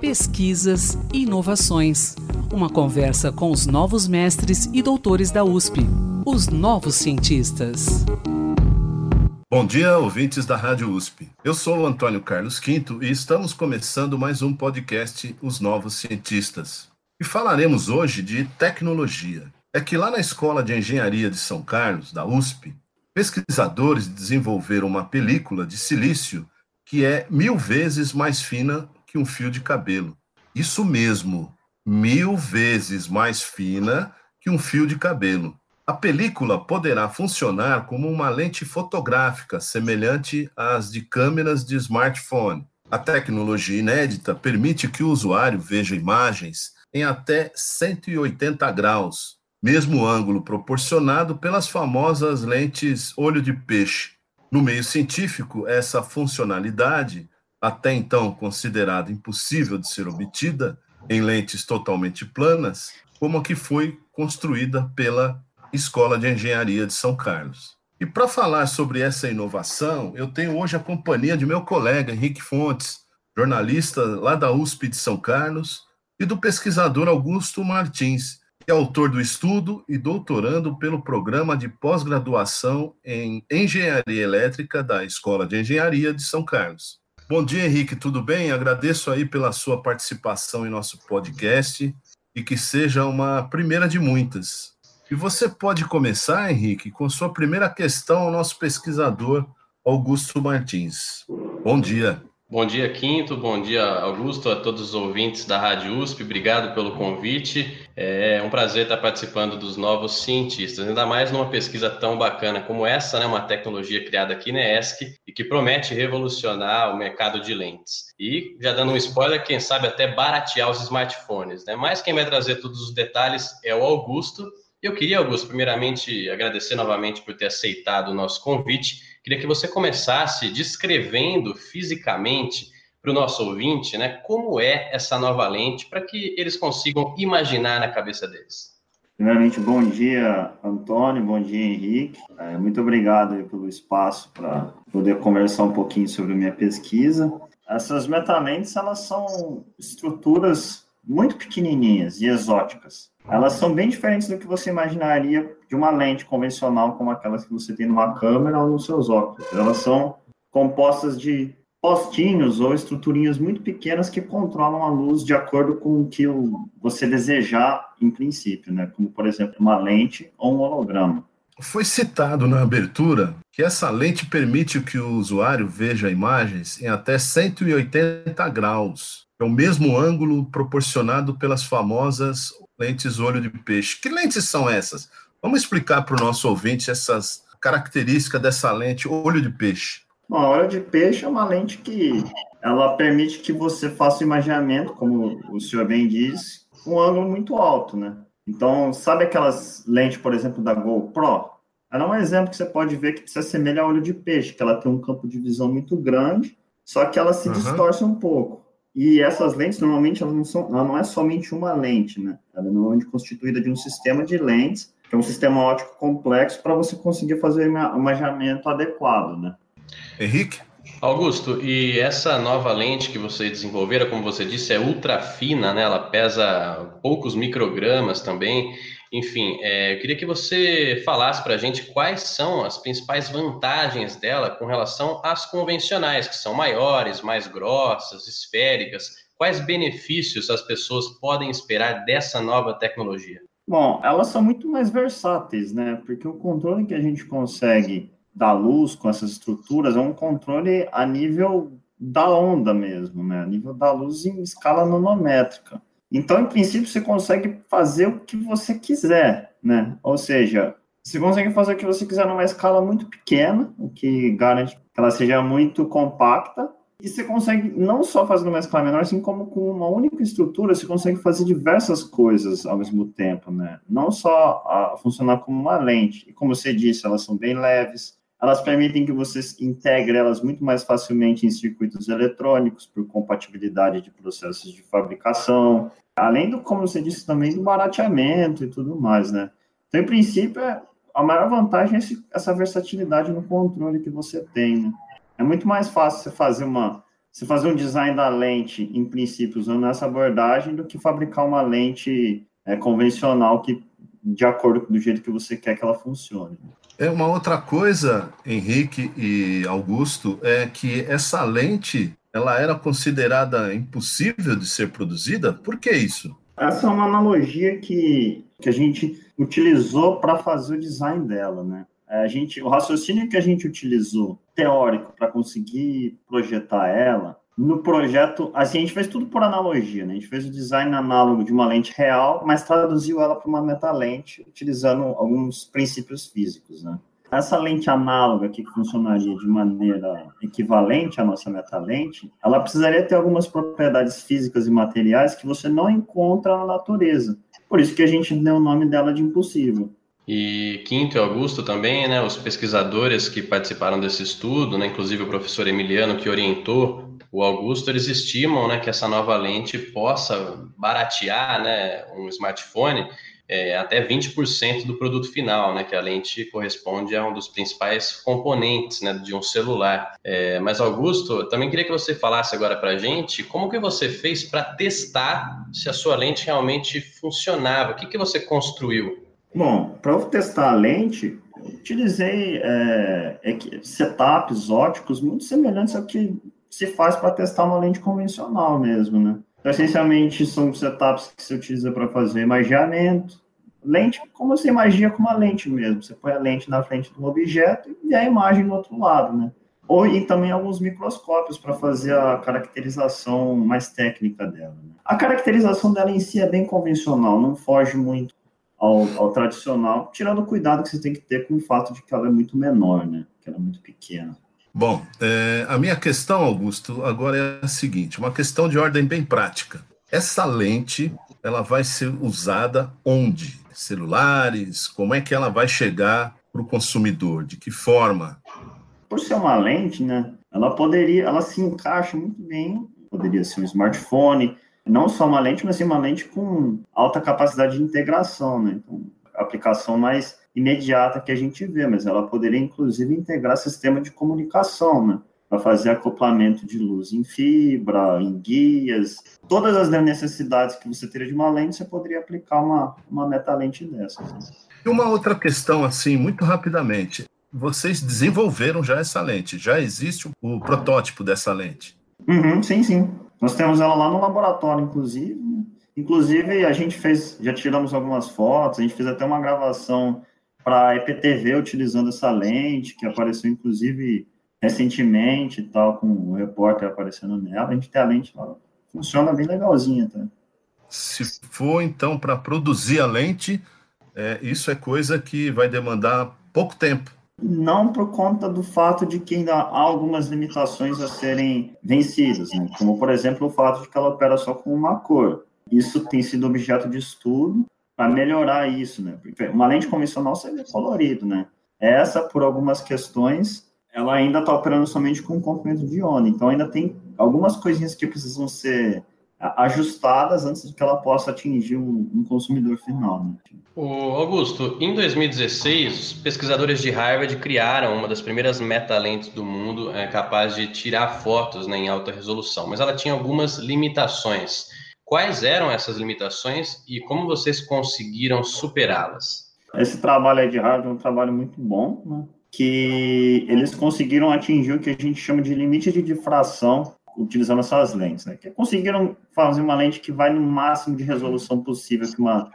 Pesquisas e inovações. Uma conversa com os novos mestres e doutores da USP, os novos cientistas. Bom dia, ouvintes da Rádio USP. Eu sou o Antônio Carlos Quinto e estamos começando mais um podcast Os Novos Cientistas. E falaremos hoje de tecnologia. É que lá na Escola de Engenharia de São Carlos, da USP, pesquisadores desenvolveram uma película de silício que é mil vezes mais fina que um fio de cabelo. Isso mesmo, mil vezes mais fina que um fio de cabelo. A película poderá funcionar como uma lente fotográfica semelhante às de câmeras de smartphone. A tecnologia inédita permite que o usuário veja imagens em até 180 graus, mesmo ângulo proporcionado pelas famosas lentes olho de peixe. No meio científico, essa funcionalidade, até então considerada impossível de ser obtida em lentes totalmente planas, como a que foi construída pela Escola de Engenharia de São Carlos. E para falar sobre essa inovação, eu tenho hoje a companhia de meu colega Henrique Fontes, jornalista lá da USP de São Carlos, e do pesquisador Augusto Martins, é autor do estudo e doutorando pelo programa de pós-graduação em Engenharia Elétrica da Escola de Engenharia de São Carlos. Bom dia, Henrique, tudo bem? Agradeço aí pela sua participação em nosso podcast e que seja uma primeira de muitas. E você pode começar, Henrique, com sua primeira questão ao nosso pesquisador Augusto Martins. Bom dia. Bom dia, Quinto. Bom dia, Augusto, a todos os ouvintes da Rádio USP. Obrigado pelo convite. É um prazer estar participando dos novos cientistas, ainda mais numa pesquisa tão bacana como essa, né? Uma tecnologia criada aqui na ESC e que promete revolucionar o mercado de lentes. E já dando um spoiler, quem sabe até baratear os smartphones, né? Mas quem vai trazer todos os detalhes é o Augusto. Eu queria, Augusto, primeiramente agradecer novamente por ter aceitado o nosso convite Queria que você começasse descrevendo fisicamente para o nosso ouvinte, né, como é essa nova lente, para que eles consigam imaginar na cabeça deles. Primeiramente, bom dia, Antônio, bom dia, Henrique. É, muito obrigado pelo espaço para poder conversar um pouquinho sobre a minha pesquisa. Essas metalentes, elas são estruturas muito pequenininhas e exóticas. Elas são bem diferentes do que você imaginaria de uma lente convencional como aquelas que você tem numa câmera ou nos seus óculos. Elas são compostas de postinhos ou estruturinhas muito pequenas que controlam a luz de acordo com o que você desejar em princípio, né? Como, por exemplo, uma lente ou um holograma. Foi citado na abertura que essa lente permite que o usuário veja imagens em até 180 graus. É o mesmo ângulo proporcionado pelas famosas lentes olho de peixe. Que lentes são essas? Vamos explicar para o nosso ouvinte essas características dessa lente olho de peixe. Bom, a olho de peixe é uma lente que ela permite que você faça o imaginamento, como o senhor bem diz, com um ângulo muito alto, né? Então, sabe aquelas lentes, por exemplo, da GoPro? Ela é um exemplo que você pode ver que se assemelha a olho de peixe, que ela tem um campo de visão muito grande, só que ela se uhum. distorce um pouco. E essas lentes, normalmente, elas não são, ela não é somente uma lente, né? Ela é normalmente constituída de um sistema de lentes, que é um sistema óptico complexo para você conseguir fazer o imaginamento adequado, né? Henrique? Augusto, e essa nova lente que você desenvolveram, como você disse, é ultra fina, né? Ela pesa poucos microgramas também. Enfim, é, eu queria que você falasse para a gente quais são as principais vantagens dela com relação às convencionais, que são maiores, mais grossas, esféricas. Quais benefícios as pessoas podem esperar dessa nova tecnologia? Bom, elas são muito mais versáteis, né? Porque o controle que a gente consegue da luz com essas estruturas é um controle a nível da onda mesmo, né? A nível da luz em escala nanométrica. Então, em princípio, você consegue fazer o que você quiser, né? Ou seja, você consegue fazer o que você quiser numa escala muito pequena, o que garante que ela seja muito compacta. E você consegue não só fazer numa escala menor, assim como com uma única estrutura, você consegue fazer diversas coisas ao mesmo tempo, né? Não só funcionar como uma lente. E como você disse, elas são bem leves, elas permitem que você integre elas muito mais facilmente em circuitos eletrônicos, por compatibilidade de processos de fabricação, além do, como você disse, também do barateamento e tudo mais, né? Então, em princípio, é, a maior vantagem é esse, essa versatilidade no controle que você tem, né? É muito mais fácil você fazer uma se fazer um design da lente, em princípio, usando essa abordagem, do que fabricar uma lente é, convencional que de acordo com o jeito que você quer que ela funcione. É uma outra coisa, Henrique e Augusto, é que essa lente ela era considerada impossível de ser produzida. Por que isso? Essa é uma analogia que, que a gente utilizou para fazer o design dela, né? É, a gente, o raciocínio que a gente utilizou teórico para conseguir projetar ela no projeto, assim, a gente fez tudo por analogia, né? A gente fez o design análogo de uma lente real, mas traduziu ela para uma metalente, utilizando alguns princípios físicos, né? Essa lente análoga que funcionaria de maneira equivalente à nossa metalente, ela precisaria ter algumas propriedades físicas e materiais que você não encontra na natureza. Por isso que a gente deu o nome dela de impossível. E Quinto e Augusto também, né, os pesquisadores que participaram desse estudo, né, inclusive o professor Emiliano que orientou o Augusto, eles estimam né, que essa nova lente possa baratear né, um smartphone é, até 20% do produto final, né, que a lente corresponde a um dos principais componentes né, de um celular. É, mas, Augusto, também queria que você falasse agora para a gente como que você fez para testar se a sua lente realmente funcionava, o que, que você construiu? Bom, para eu testar a lente, utilizei é, setups óticos muito semelhantes ao que se faz para testar uma lente convencional mesmo, né? Então, essencialmente, são setups que se utiliza para fazer imagiamento. Lente, como você imagia com uma lente mesmo. Você põe a lente na frente do objeto e a imagem do outro lado, né? Ou e também alguns microscópios para fazer a caracterização mais técnica dela. Né? A caracterização dela em si é bem convencional, não foge muito ao, ao, tradicional, tirando o cuidado que você tem que ter com o fato de que ela é muito menor, né? Que ela é muito pequena. Bom, é, a minha questão, Augusto, agora é a seguinte: uma questão de ordem bem prática. Essa lente, ela vai ser usada onde? Celulares? Como é que ela vai chegar para o consumidor? De que forma? Por ser uma lente, né? Ela poderia, ela se encaixa muito bem. Poderia ser um smartphone, não só uma lente, mas sim uma lente com alta capacidade de integração, né? Então, aplicação mais imediata que a gente vê, mas ela poderia inclusive integrar sistema de comunicação, né? Para fazer acoplamento de luz em fibra, em guias, todas as necessidades que você teria de uma lente, você poderia aplicar uma, uma metalente dessas. Né? E uma outra questão, assim, muito rapidamente. Vocês desenvolveram já essa lente, já existe o protótipo dessa lente? Uhum, sim, sim. Nós temos ela lá no laboratório, inclusive. Inclusive, a gente fez, já tiramos algumas fotos, a gente fez até uma gravação para a EPTV utilizando essa lente, que apareceu inclusive recentemente e tal, com o repórter aparecendo nela. A gente tem a lente lá, funciona bem legalzinha, tá? Se for então para produzir a lente, é, isso é coisa que vai demandar pouco tempo. Não por conta do fato de que ainda há algumas limitações a serem vencidas, né? como por exemplo o fato de que ela opera só com uma cor. Isso tem sido objeto de estudo para melhorar isso, né? Porque uma lente convencional você vê colorido, né? Essa, por algumas questões, ela ainda está operando somente com comprimento de ione, então ainda tem algumas coisinhas que precisam ser ajustadas antes de que ela possa atingir um, um consumidor final. Né? O Augusto, em 2016, pesquisadores de Harvard criaram uma das primeiras metalentes do mundo é, capaz de tirar fotos né, em alta resolução, mas ela tinha algumas limitações. Quais eram essas limitações e como vocês conseguiram superá-las? Esse trabalho aí de Harvard é um trabalho muito bom, né? que eles conseguiram atingir o que a gente chama de limite de difração utilizando essas lentes, né? Que conseguiram fazer uma lente que vai no máximo de resolução possível que, uma,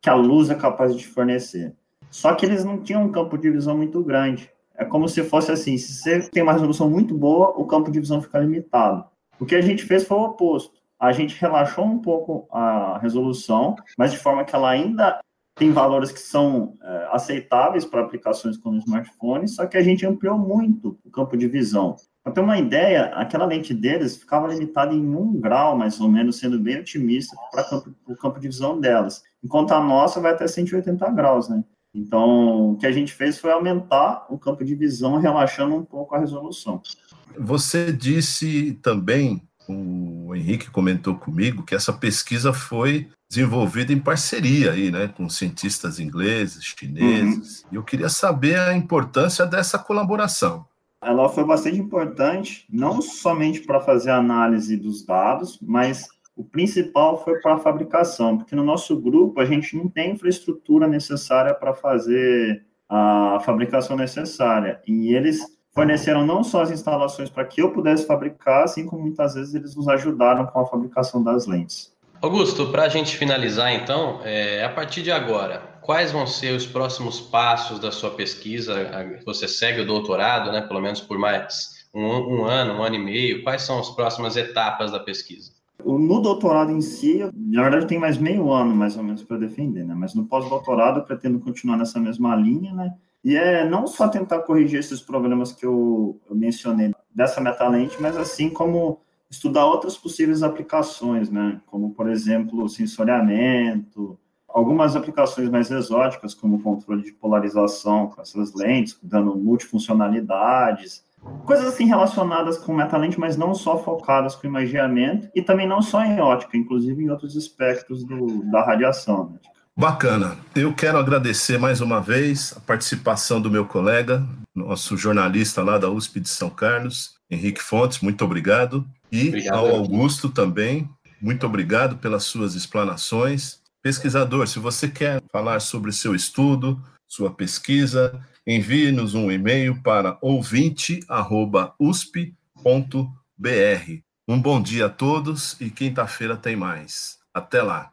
que a luz é capaz de fornecer. Só que eles não tinham um campo de visão muito grande. É como se fosse assim, se você tem uma resolução muito boa, o campo de visão fica limitado. O que a gente fez foi o oposto a gente relaxou um pouco a resolução, mas de forma que ela ainda tem valores que são é, aceitáveis para aplicações como smartphones, só que a gente ampliou muito o campo de visão. Para ter uma ideia, aquela lente deles ficava limitada em um grau, mais ou menos, sendo bem otimista para o campo de visão delas, enquanto a nossa vai até 180 graus, né? Então, o que a gente fez foi aumentar o campo de visão, relaxando um pouco a resolução. Você disse também o Henrique comentou comigo que essa pesquisa foi desenvolvida em parceria aí, né, com cientistas ingleses, chineses. Uhum. E eu queria saber a importância dessa colaboração. ela foi bastante importante, não somente para fazer análise dos dados, mas o principal foi para a fabricação, porque no nosso grupo a gente não tem infraestrutura necessária para fazer a fabricação necessária. E eles forneceram não só as instalações para que eu pudesse fabricar, assim como muitas vezes eles nos ajudaram com a fabricação das lentes. Augusto, para a gente finalizar então, é, a partir de agora, quais vão ser os próximos passos da sua pesquisa? Você segue o doutorado, né, pelo menos por mais um, um ano, um ano e meio. Quais são as próximas etapas da pesquisa? No doutorado em si, na verdade tem mais meio ano, mais ou menos, para defender, né? Mas no pós-doutorado eu pretendo continuar nessa mesma linha, né? E é não só tentar corrigir esses problemas que eu, eu mencionei dessa metalente, mas assim como estudar outras possíveis aplicações, né? Como, por exemplo, sensoriamento, algumas aplicações mais exóticas, como controle de polarização com essas lentes, dando multifuncionalidades, coisas assim relacionadas com metalente, mas não só focadas com imaginamento, e também não só em ótica, inclusive em outros aspectos do, da radiação. Né? Bacana. Eu quero agradecer mais uma vez a participação do meu colega, nosso jornalista lá da USP de São Carlos, Henrique Fontes, muito obrigado. E obrigado, ao Augusto também, muito obrigado pelas suas explanações. Pesquisador, se você quer falar sobre seu estudo, sua pesquisa, envie-nos um e-mail para ouvinte.usp.br. Um bom dia a todos e quinta-feira tem mais. Até lá.